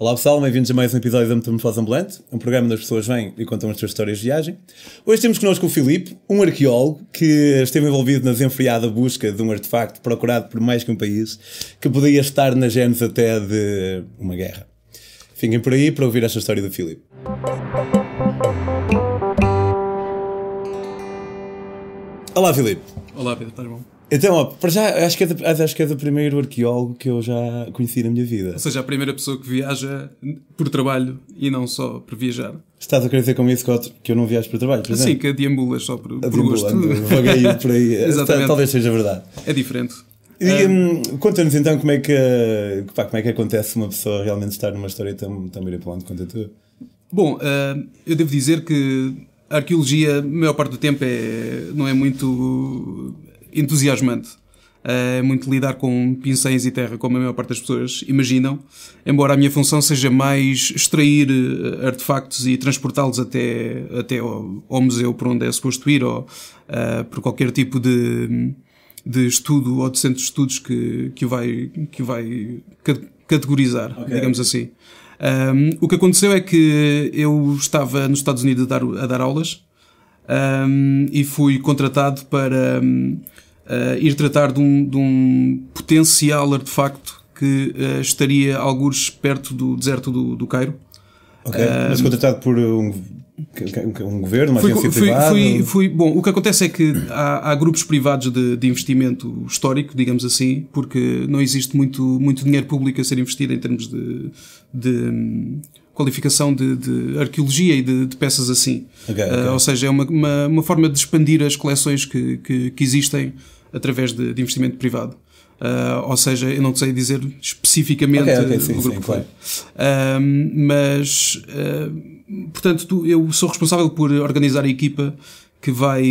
Olá pessoal, bem-vindos a mais um episódio da Metamorfose Ambulante, um programa onde as pessoas vêm e contam as suas histórias de viagem. Hoje temos connosco o Filipe, um arqueólogo que esteve envolvido na desenfreada busca de um artefacto procurado por mais que um país, que podia estar na genes até de uma guerra. Fiquem por aí para ouvir esta história do Filipe. Olá Filipe. Olá Pedro, estás bom? Então, ó, para já, acho que, é do, acho que é do primeiro arqueólogo que eu já conheci na minha vida. Ou seja, a primeira pessoa que viaja por trabalho e não só por viajar. Estás a querer dizer com isso que eu, que eu não viajo por trabalho, por Sim, que deambulas só por, por gosto. Vaguei por aí. Exatamente. Talvez seja verdade. É diferente. E hum, conta-nos então como é, que, pá, como é que acontece uma pessoa realmente estar numa história tão, tão mirabolante quanto a tua? Bom, uh, eu devo dizer que a arqueologia, a maior parte do tempo, é, não é muito entusiasmante. É muito lidar com pincéis e terra, como a maior parte das pessoas imaginam, embora a minha função seja mais extrair eh, artefactos e transportá-los até, até ao, ao, museu por onde é suposto ir, ou uh, por qualquer tipo de, de estudo ou de centro de estudos que, que o vai, que vai categorizar, okay. digamos assim. Um, o que aconteceu é que eu estava nos Estados Unidos a dar, a dar aulas um, e fui contratado para um, uh, ir tratar de um, de um, potencial artefacto que uh, estaria alguns perto do deserto do, do Cairo. Ok, mas contratado por um, um governo, uma fui, agência fui, privada? Fui, fui, bom, o que acontece é que há, há grupos privados de, de, investimento histórico, digamos assim, porque não existe muito, muito dinheiro público a ser investido em termos de, de qualificação de, de, arqueologia e de, de peças assim. Okay, okay. Uh, ou seja, é uma, uma, uma, forma de expandir as coleções que, que, que existem através de, de investimento privado. Uh, ou seja, eu não sei dizer especificamente okay, okay, sim, o grupo sim, claro. uh, mas, uh, portanto, tu, eu sou responsável por organizar a equipa que vai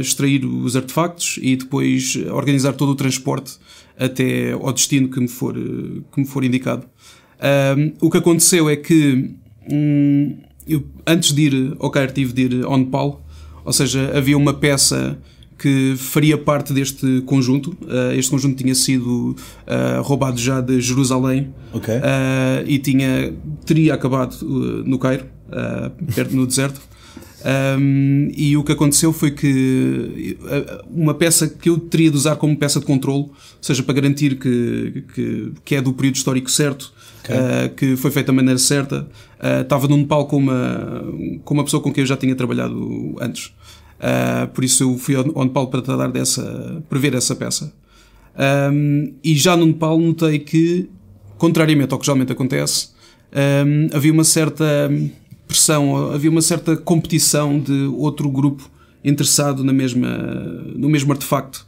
extrair os artefactos e depois organizar todo o transporte até ao destino que me for, que me for indicado. O que aconteceu é que um, eu, antes de ir ao Cairo tive de ir ao Nepal, ou seja, havia uma peça que faria parte deste conjunto. Uh, este conjunto tinha sido uh, roubado já de Jerusalém okay. uh, e tinha, teria acabado no Cairo, perto no deserto. Um, e o que aconteceu foi que uma peça que eu teria de usar como peça de controle, seja para garantir que, que, que é do período histórico certo, okay. que foi feita da maneira certa, estava num Nepal com uma, com uma pessoa com quem eu já tinha trabalhado antes. Uh, por isso eu fui ao, Nepal para tratar dessa, para ver essa peça. Um, e já no Nepal notei que, contrariamente ao que geralmente acontece, um, havia uma certa pressão, havia uma certa competição de outro grupo interessado na mesma, no mesmo artefacto.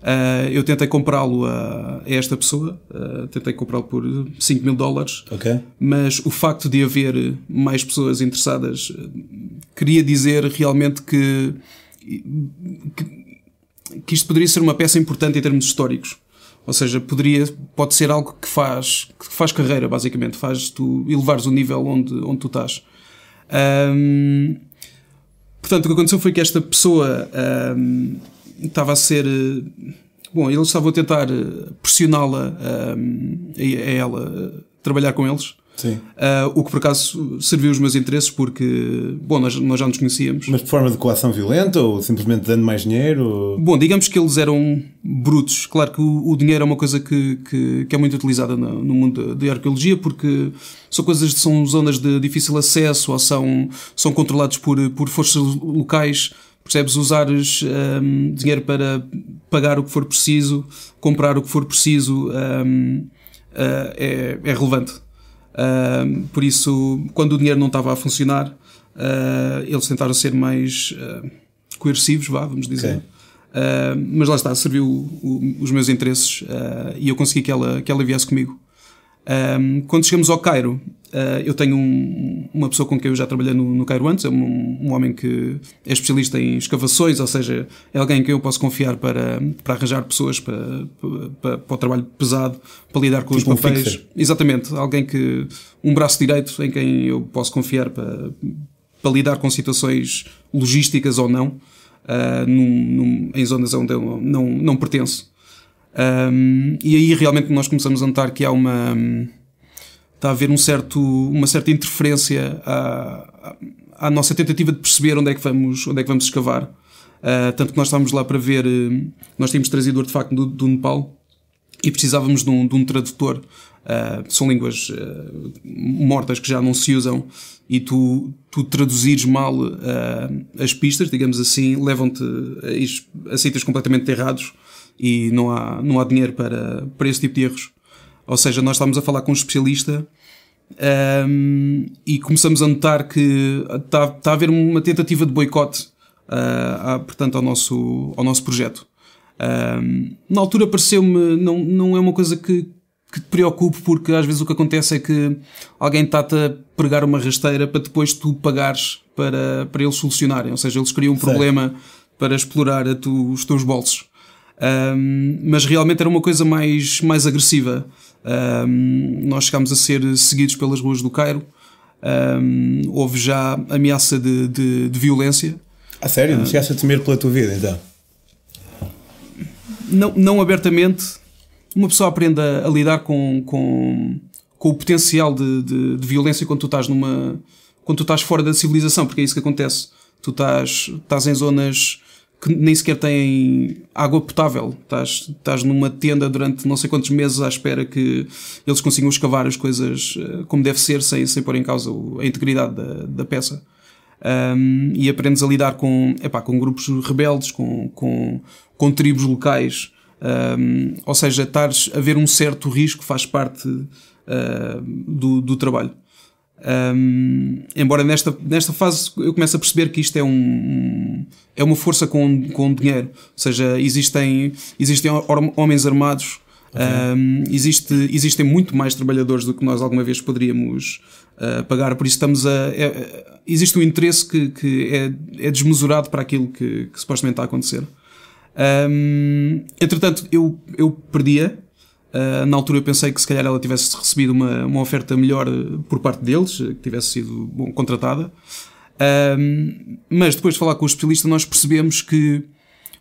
Uh, eu tentei comprá-lo a, a, esta pessoa, uh, tentei comprá-lo por 5 mil dólares, okay. mas o facto de haver mais pessoas interessadas queria dizer realmente que, que, que isto poderia ser uma peça importante em termos históricos. Ou seja, poderia, pode ser algo que faz, que faz carreira, basicamente, faz tu elevares o nível onde, onde tu estás. Um, portanto, o que aconteceu foi que esta pessoa um, estava a ser. Bom, eles estavam a tentar pressioná-la um, a, ela a trabalhar com eles. Sim. Uh, o que por acaso serviu os meus interesses porque, bom, nós, nós já nos conhecíamos. Mas de forma de coação violenta ou simplesmente dando mais dinheiro? Bom, digamos que eles eram brutos. Claro que o, o dinheiro é uma coisa que, que, que é muito utilizada no, no mundo de arqueologia porque são coisas são zonas de difícil acesso ou são, são controlados por, por forças locais percebes? Usares um, dinheiro para pagar o que for preciso, comprar o que for preciso, um, uh, é, é, relevante. Uh, por isso, quando o dinheiro não estava a funcionar, uh, eles tentaram ser mais coercivos, vá, vamos dizer. Okay. mas lá está, serviu o, os meus interesses e eu consegui que ela, que ela viesse comigo. Quando chegamos ao Cairo, uh, eu tenho um, uma pessoa com quem eu já trabalhei no, no Cairo antes, é um, um, homem que é especialista em escavações, ou seja, é alguém que eu posso confiar para, para arranjar pessoas para, para, para o trabalho pesado, para lidar com tipo os papéis. Exatamente, alguém que. um braço direito em quem eu posso confiar para, para lidar com situações logísticas ou não, uh, num, num, em zonas onde eu não, não pertenço. Um, e aí realmente nós começamos a notar que há uma. Está a haver um certo, uma certa interferência à, à nossa tentativa de perceber onde é que vamos, onde é que vamos escavar. Uh, tanto que nós estávamos lá para ver, uh, nós tínhamos trazido o artefacto do, do Nepal e precisávamos de um, de um tradutor. Uh, são línguas mortas que já não se usam e tu, tu traduzires mal as pistas, digamos assim, levam-te a, a sítios completamente errados e não há, não há dinheiro para, para esse tipo de erros. Ou seja, nós estamos a falar com um especialista um, e começamos a notar que está, está a haver uma tentativa de boicote, uh, portanto, ao nosso, ao nosso projeto. Um, na altura pareceu-me, não, não é uma coisa que, que te preocupe, porque às vezes o que acontece é que alguém está-te a pregar uma rasteira para depois tu pagares para, para eles solucionarem. Ou seja, eles criam um problema para explorar tu, os teus bolsos. Um, mas realmente era uma coisa mais, mais agressiva. Um, nós chegámos a ser seguidos pelas ruas do Cairo. Um, houve já ameaça de, de, de violência. A sério? Não uh, chegaste a temer pela tua vida então? Não, não abertamente. Uma pessoa aprende a, a lidar com, com, com o potencial de, de, de, violência quando tu estás numa. quando tu estás fora da civilização, porque é isso que acontece. Tu estás, estás em zonas que nem sequer têm água potável. Estás, estás numa tenda durante não sei quantos meses à espera que eles consigam escavar as coisas eh, como deve ser, sem, sem pôr em causa a integridade da, da peça. Um, e aprendes a lidar com, epá, com grupos rebeldes, com, com, com tribos locais. Um, ou seja, estares a ver um certo risco faz parte uh, do, do trabalho. Um, embora nesta, nesta fase eu comece a perceber que isto é um é uma força com, com dinheiro, ou seja, existem, existem homens armados, okay. um, existe, existem muito mais trabalhadores do que nós alguma vez poderíamos uh, pagar, por isso estamos a. É, existe um interesse que, que é, é desmesurado para aquilo que, que supostamente está a acontecer. Um, entretanto, eu, eu perdia Uh, na altura eu pensei que se calhar ela tivesse recebido uma, uma oferta melhor por parte deles, que tivesse sido bom, contratada. Uh, mas depois de falar com o especialista, nós percebemos que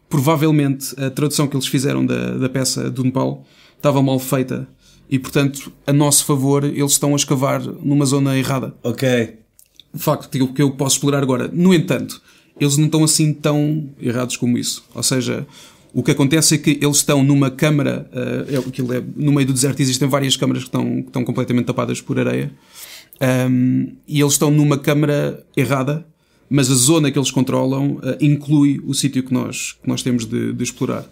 provavelmente a tradução que eles fizeram da, da peça do Nepal estava mal feita e, portanto, a nosso favor, eles estão a escavar numa zona errada. Ok. Facto que eu posso explorar agora. No entanto, eles não estão assim tão errados como isso. Ou seja, o que acontece é que eles estão numa câmara, uh, é, no meio do deserto existem várias câmaras que estão, que estão completamente tapadas por areia, um, e eles estão numa câmara errada, mas a zona que eles controlam uh, inclui o sítio que nós, que nós temos de, de explorar.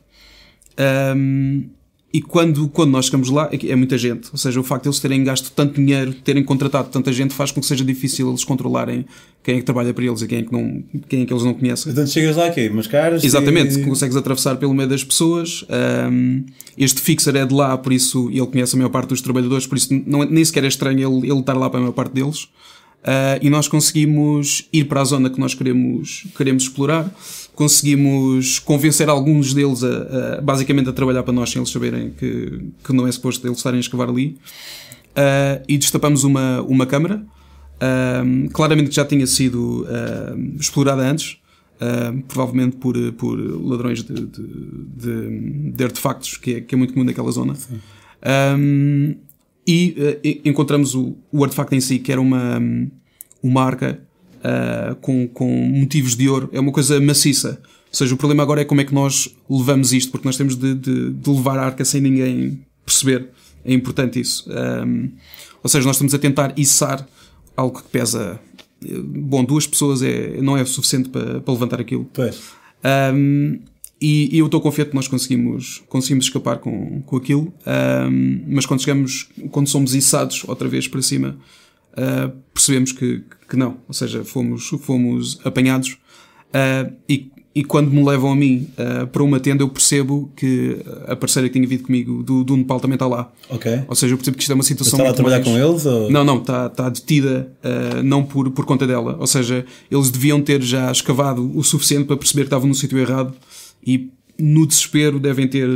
Um, e quando, quando nós chegamos lá, é, é, muita gente. Ou seja, o facto de eles terem gasto tanto dinheiro, terem contratado tanta gente, faz com que seja difícil eles controlarem quem é que trabalha para eles e quem é que, não, quem é que eles não conhecem. Então chegas lá aqui, mas caras. Exatamente, e... consegues atravessar pelo meio das pessoas. Um, este fixer é de lá, por isso ele conhece a maior parte dos trabalhadores, por isso não, é, nem sequer é estranho ele, ele estar lá para a maior parte deles. Uh, e nós conseguimos ir para a zona que nós queremos, queremos explorar conseguimos convencer alguns deles a, a, basicamente a trabalhar para nós sem eles saberem que, que não é suposto eles estarem a escavar ali. Uh, e destapamos uma, uma câmara, uh, claramente que já tinha sido explorada antes, provavelmente por, por ladrões de, de, de, de artefactos, que é, que é, muito comum naquela zona. Um, e encontramos o, o artefacto em si, que era uma, uma arca uh, com, com motivos de ouro, é uma coisa maciça. Ou seja, o problema agora é como é que nós levamos isto, porque nós temos de, de, de levar a arca sem ninguém perceber. É importante isso. Um, ou seja, nós estamos a tentar içar algo que pesa. Bom, duas pessoas é, não é suficiente para, para levantar aquilo. Pois. Um, e, e, eu estou confiante que nós conseguimos, conseguimos escapar com, com aquilo, um, mas quando chegamos, quando somos içados outra vez para cima, uh, percebemos que, que não, ou seja, fomos, fomos apanhados uh, e, e quando me levam a mim uh, para uma tenda eu percebo que a parceira que tinha vindo comigo do, do Nepal também está lá. Ok. Ou seja, eu percebo que isto é uma situação. Está lá a trabalhar mais... com eles? Ou... Não, não, está, está detida uh, não por, por conta dela. Ou seja, eles deviam ter já escavado o suficiente para perceber que estavam no sítio errado e no desespero devem ter,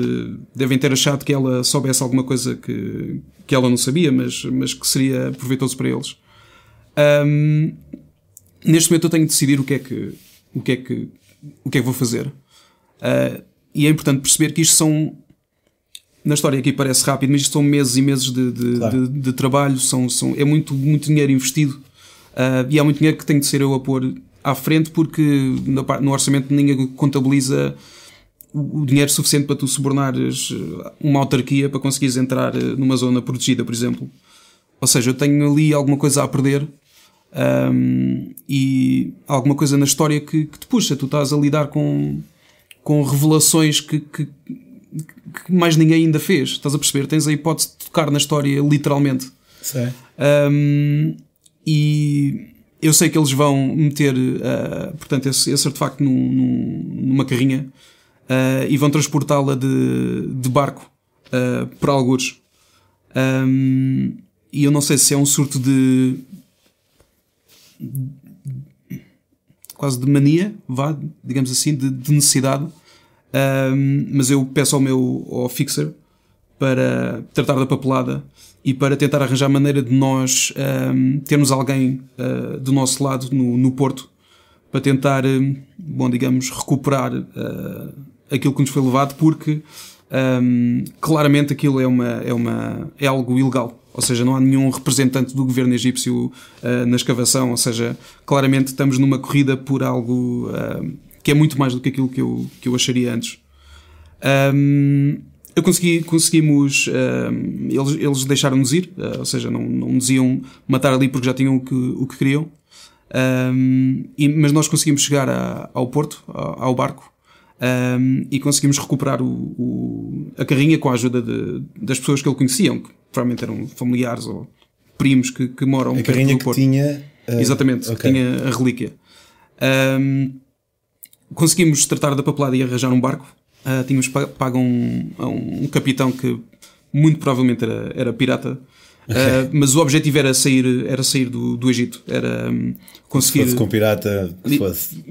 devem ter achado que ela soubesse alguma coisa que, que ela não sabia, mas, mas que seria proveitoso para eles. Um, neste momento eu tenho de decidir o que é que, o que, é que, o que, é que vou fazer. Uh, e é importante perceber que isto são. na história aqui parece rápido, mas isto são meses e meses de, de, claro. de, de trabalho, são, são, é muito, muito dinheiro investido uh, e há muito dinheiro que tem de ser eu a pôr à frente porque no, orçamento ninguém contabiliza o dinheiro suficiente para tu subornares uma autarquia para conseguires entrar numa zona protegida, por exemplo. Ou seja, eu tenho ali alguma coisa a perder um, e alguma coisa na história que, que, te puxa. Tu estás a lidar com, com revelações que, que, que, mais ninguém ainda fez. Estás a perceber? Tens a hipótese de tocar na história literalmente. Sim. Um, e eu sei que eles vão meter uh, portanto, esse, esse artefacto num, num, numa carrinha uh, e vão transportá-la de, de barco uh, para algures. Um, e eu não sei se é um surto de quase de mania, vá, digamos assim, de, de necessidade. Um, mas eu peço ao meu ao fixer para tratar da papelada e para tentar arranjar maneira de nós um, termos alguém uh, do nosso lado no, no Porto para tentar, um, bom, digamos, recuperar uh, aquilo que nos foi levado, porque claramente aquilo é, uma, é, uma, é algo ilegal. Ou seja, não há nenhum representante do governo egípcio uh, na escavação. Ou seja, claramente estamos numa corrida por algo que é muito mais do que aquilo que eu, que eu acharia antes. Um, eu consegui, conseguimos. Um, eles, eles deixaram-nos ir, uh, ou seja, não, não nos iam matar ali porque já tinham o que, o que queriam. Um, e, mas nós conseguimos chegar a, ao porto, ao, ao barco, um, e conseguimos recuperar o, o, a carrinha com a ajuda de, das pessoas que ele conheciam, que provavelmente eram familiares ou primos que, que moram a perto carrinha do que Porto. tinha uh, Exatamente, okay. que tinha a relíquia. Um, conseguimos tratar da papelada e arranjar um barco. Uh, tínhamos pago um, um, capitão que muito provavelmente era, era pirata Okay. Uh, mas o objetivo era sair, era sair do, do Egito, era um, conseguir. Se fosse com pirata, que fosse.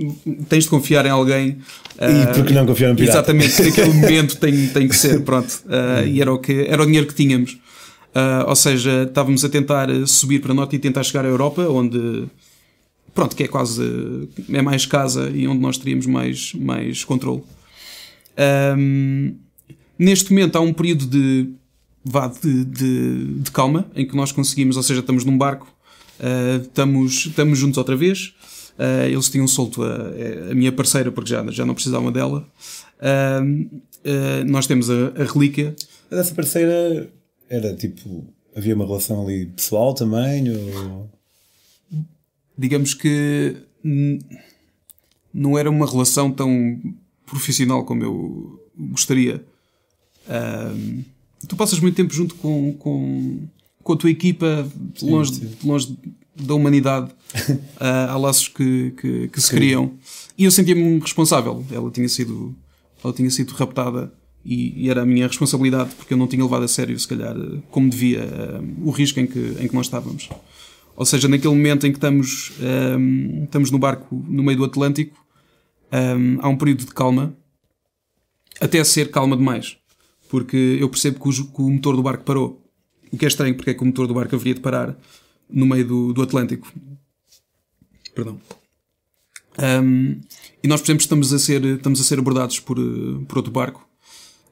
Tens de confiar em alguém. Uh, e porque não confiar em pirata? Exatamente, naquele momento tem, tem que ser, pronto. Uh, e era o, que, era o dinheiro que tínhamos. ou seja, estávamos a tentar subir para norte e tentar chegar à Europa, onde. Pronto, que é quase. é mais casa e onde nós teríamos mais, mais controle. Um, neste momento há um período de vá de, de, de, calma, em que nós conseguimos, ou seja, estamos num barco, uh, estamos, estamos juntos outra vez. Uh, eles tinham solto a, a, minha parceira porque já, já não precisavam dela. Uh, nós temos a, a relíquia. Mas essa parceira era tipo. Havia uma relação ali pessoal também? Ou... Digamos que não era uma relação tão profissional como eu gostaria. Tu passas muito tempo junto com, com, com a tua equipa, longe, sim, longe da humanidade. uh, há laços que, que, que se criam. E eu sentia-me responsável. Ela tinha sido, ela tinha sido raptada e, e, era a minha responsabilidade porque eu não tinha levado a sério, se calhar, como devia, uh, o risco em que, em que nós estávamos. Ou seja, naquele momento em que estamos, um, estamos no barco no meio do Atlântico, um, há um período de calma, até ser calma demais porque eu percebo que o, que o, motor do barco parou. O que é estranho, porque é que o motor do barco haveria de parar no meio do, do Atlântico. Perdão. Um, e nós, por exemplo, estamos a ser, estamos a ser abordados por, por outro barco.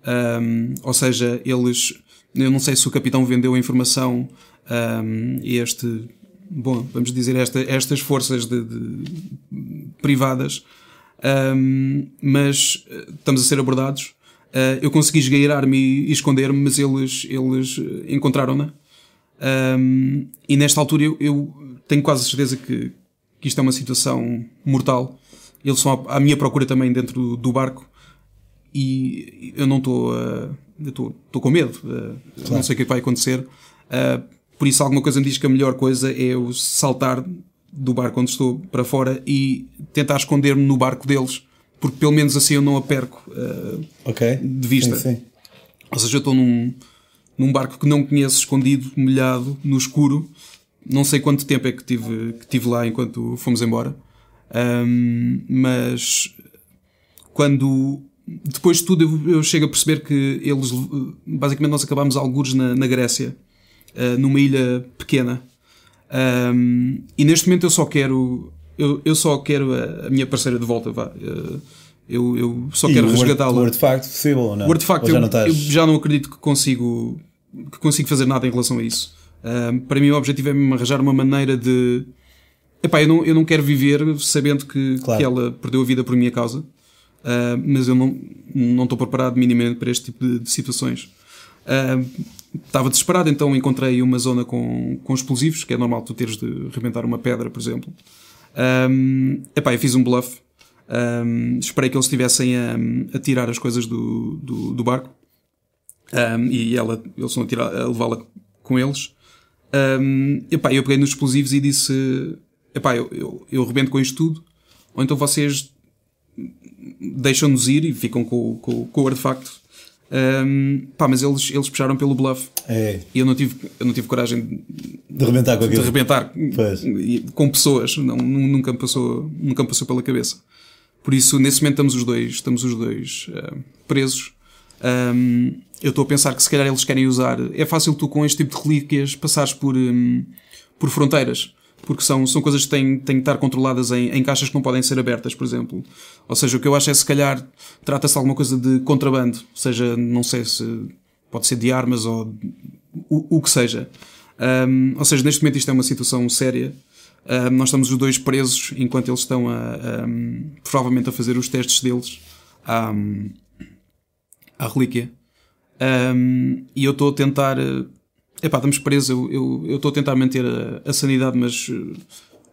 Um, ou seja, eles. Eu não sei se o capitão vendeu a informação um, este. Bom, vamos dizer, esta, estas forças de, de privadas, mas estamos a ser abordados Uh, eu consegui esgueirar-me e, esconder-me, mas eles, eles encontraram-na. Um, e nesta altura eu, eu, tenho quase certeza que, que isto é uma situação mortal. Eles são à, à minha procura também dentro do, do barco e eu não estou. Estou com medo. Uh, claro. Não sei o que, é que vai acontecer. Uh, por isso, alguma coisa me diz que a melhor coisa é eu saltar do barco onde estou para fora e tentar esconder-me no barco deles porque pelo menos assim eu não a perco uh, okay. de vista. Sim, sim. Ou seja, eu estou num, num barco que não conheço, escondido, molhado, no escuro. Não sei quanto tempo é que tive, que tive lá enquanto fomos embora. Um, mas quando depois de tudo eu, eu, chego a perceber que eles basicamente nós acabámos algures na, na Grécia, uh, numa ilha pequena. Um, e neste momento eu só quero eu, eu só quero a, a, minha parceira de volta, vá. Eu, eu só E quero resgatá-la. O artefacto possível ou não? O artefacto, Ou já eu, não estás... eu já não acredito que consigo, que consigo fazer nada em relação a isso. Ahm, para mim, o objetivo é mesmo arranjar uma maneira de. Epá, eu não, eu não quero viver sabendo que, Claro. que ela perdeu a vida por minha causa, Ah, mas eu não, não estou preparado minimamente para este tipo de, de situações. Ahm, estava desesperado, então encontrei uma zona com, com explosivos, que é normal tu teres de arrebentar uma pedra, por exemplo. Um, epá, eu fiz um bluff. Um, esperei que eles estivessem a, a tirar as coisas do, do, do barco. Um, e ela, eles vão a, tirar- a levá-la com eles. Um, epá, eu peguei nos explosivos e disse: epá, eu, eu, eu rebento com isto tudo, ou então vocês deixam-nos ir e ficam com, com, com o artefacto. Um, pá, mas eles, eles puxaram pelo bluff É, e eu não tive, eu não tive coragem de, de arrebentar com de aquilo. arrebentar Pois. e- com pessoas, não, nu- nunca, me passou, nunca me passou pela cabeça. Por isso, nesse momento estamos os dois, estamos os dois ah, presos. Ahm, eu estou a pensar que se calhar eles querem usar. É fácil tu com este tipo de relíquias passares por, hum, por fronteiras. Porque são, são coisas que têm, têm que estar controladas em, em caixas que não podem ser abertas, por exemplo. Ou seja, o que eu acho é se calhar trata-se de alguma coisa de contrabando. Seja, não sei se pode ser de armas ou o, o que seja. Um, ou seja, neste momento isto é uma situação séria. Um, nós estamos os dois presos enquanto eles estão a, provavelmente a fazer os testes deles à, à relíquia. E eu estou a tentar. Epá, estamos presos. Eu eu- eu estou a tentar manter a, a sanidade, mas eh,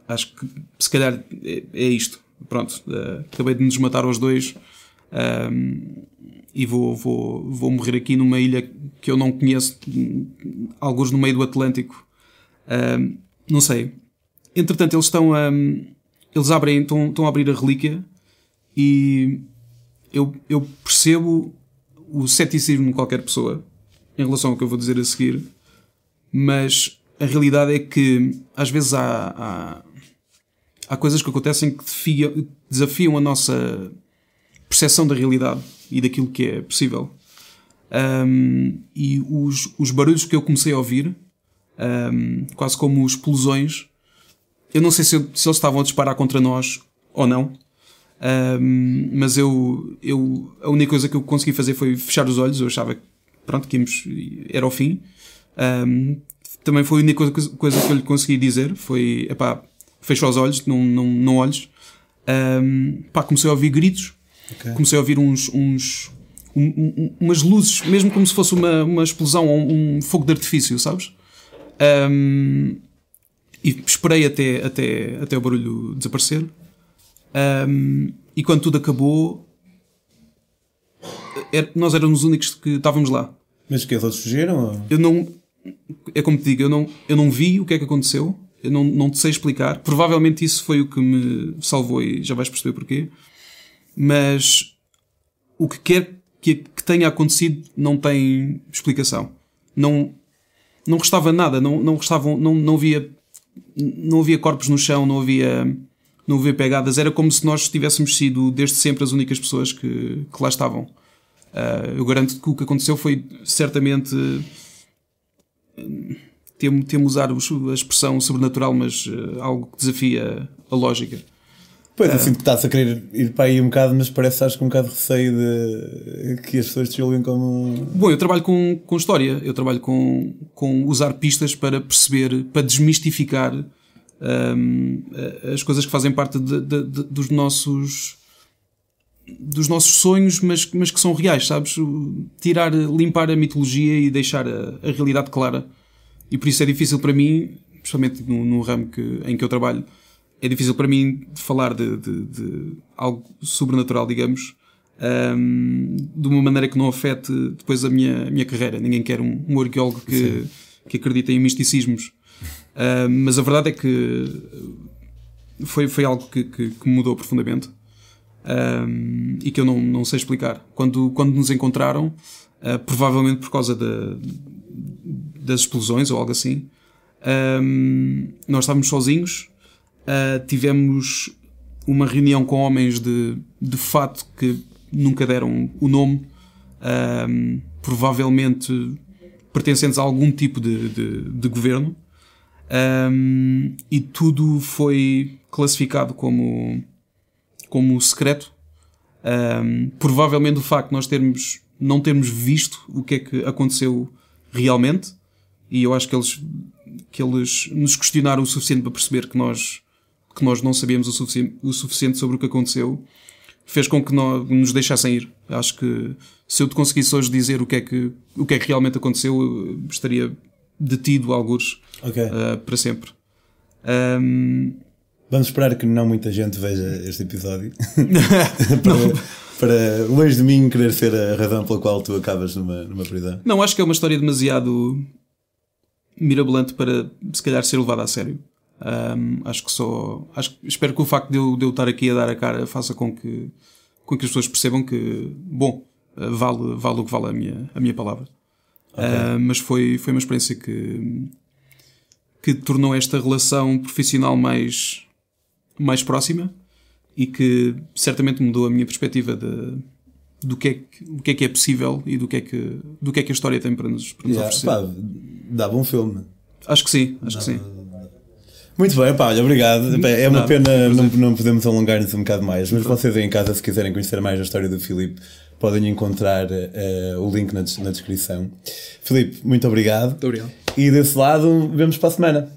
acho que se calhar é, é isto. Pronto, eh, acabei de nos matar aos dois um, e vou, vou, vou morrer aqui numa ilha que eu não conheço, alguns no meio do Atlântico. Um, não sei. Entretanto, eles estão a. Eles abrem, estão, estão a abrir a relíquia e eu, eu percebo o ceticismo de qualquer pessoa em relação ao que eu vou dizer a seguir, mas a realidade é que às vezes há, há, há coisas que acontecem que desafiam, a nossa percepção da realidade e daquilo que é possível. Um, e os, os barulhos que eu comecei a ouvir, um, quase como explosões, eu não sei se, se eles estavam a disparar contra nós ou não, um, mas eu, eu a única coisa que eu consegui fazer foi fechar os olhos. Eu achava que pronto, que íamos, era o fim. Um, também foi a única coisa, que eu lhe consegui dizer: foi epá, fecha os olhos, não, não, não olhes. Um, pá, comecei a ouvir gritos, Ok. comecei a ouvir uns, uns um- um- umas luzes, mesmo como se fosse uma, uma explosão ou um fogo de artifício, sabes? Um, e esperei até, até, até o barulho desaparecer. Um, e quando tudo acabou, er- nós éramos os únicos que estávamos lá. Mas que outros fugiram? Eu não. É como te digo, eu não, eu não vi o que é que aconteceu. Eu não, não te sei explicar. Provavelmente isso foi o que me salvou e já vais perceber porquê. Mas o que quer que, que tenha acontecido não tem explicação. Não, não restava nada. Não, não restavam. Não, não havia. Não havia corpos no chão, não havia. Não havia pegadas. Era como se nós tivéssemos sido desde sempre as únicas pessoas que, que lá estavam. Ah, eu garanto que o que aconteceu foi certamente temo, temo usar a expressão sobrenatural, mas eh, algo que desafia a lógica. Pois, eu sinto que estás a querer ir para aí um bocado, mas parece que estás com um bocado de receio de que as pessoas te julguem como. Bom, eu trabalho com, com história, eu trabalho com, com usar pistas para perceber, para desmistificar a- as coisas que fazem parte de- de- de- dos nossos dos nossos sonhos, mas, mas que são reais, sabes? Tirar, limpar a mitologia e deixar a, a realidade clara. E por isso é difícil para mim, especialmente no, no ramo que, em que eu trabalho, é difícil para mim falar de, de- de algo sobrenatural, digamos, ahm, de uma maneira que não afete depois a minha, a minha carreira. Ninguém quer um, um arqueólogo que, que acredita em misticismos. Mas a verdade é que foi, foi algo que, que, que me mudou profundamente ahm, e que eu não, não sei explicar. Quando, quando nos encontraram, ah, provavelmente por causa da- das explosões ou algo assim, ahm, nós estávamos sozinhos, ah, tivemos uma reunião com homens de, de fato que nunca deram o nome, ahm, provavelmente pertencentes a algum tipo de, de, de governo, e tudo foi classificado como, como secreto. Um, provavelmente o facto de nós termos, não termos visto o que é que aconteceu realmente, e eu acho que eles, que eles nos questionaram o suficiente para perceber que nós, que nós não sabíamos o, sufici o suficiente sobre o que aconteceu, fez com que nós, nos deixassem ir. Acho que se eu te conseguisse hoje dizer o que é que, o que, é que realmente aconteceu, estaria detido alguns okay. uh, para sempre. Um... Vamos esperar que não muita gente veja este episódio para, para, longe de mim, querer ser a razão pela qual tu acabas numa, numa prisão. Não, acho que é uma história demasiado mirabolante para se calhar ser levada a sério. Um, acho que só. Acho, espero que o facto de eu, de eu estar aqui a dar a cara faça com que, com que as pessoas percebam que, bom, vale, vale o que vale a minha, a minha palavra. Okay. Uh, mas foi, foi uma experiência que, que tornou esta relação profissional mais, mais próxima e que certamente mudou a minha perspectiva de, do que, é que, o que é que é possível e do que é que, do que, é que a história tem para nos, para nos yeah, oferecer. Pá, dava um filme. Acho que sim, acho que sim. Muito bem, pá, obrigado. É uma pena não, não podemos alongar-nos um bocado mais, mas vocês aí em casa, se quiserem conhecer mais a história do Filipe, podem encontrar uh, o link na, na descrição. Filipe, muito obrigado. Muito obrigado. E desse lado, vemos para a semana.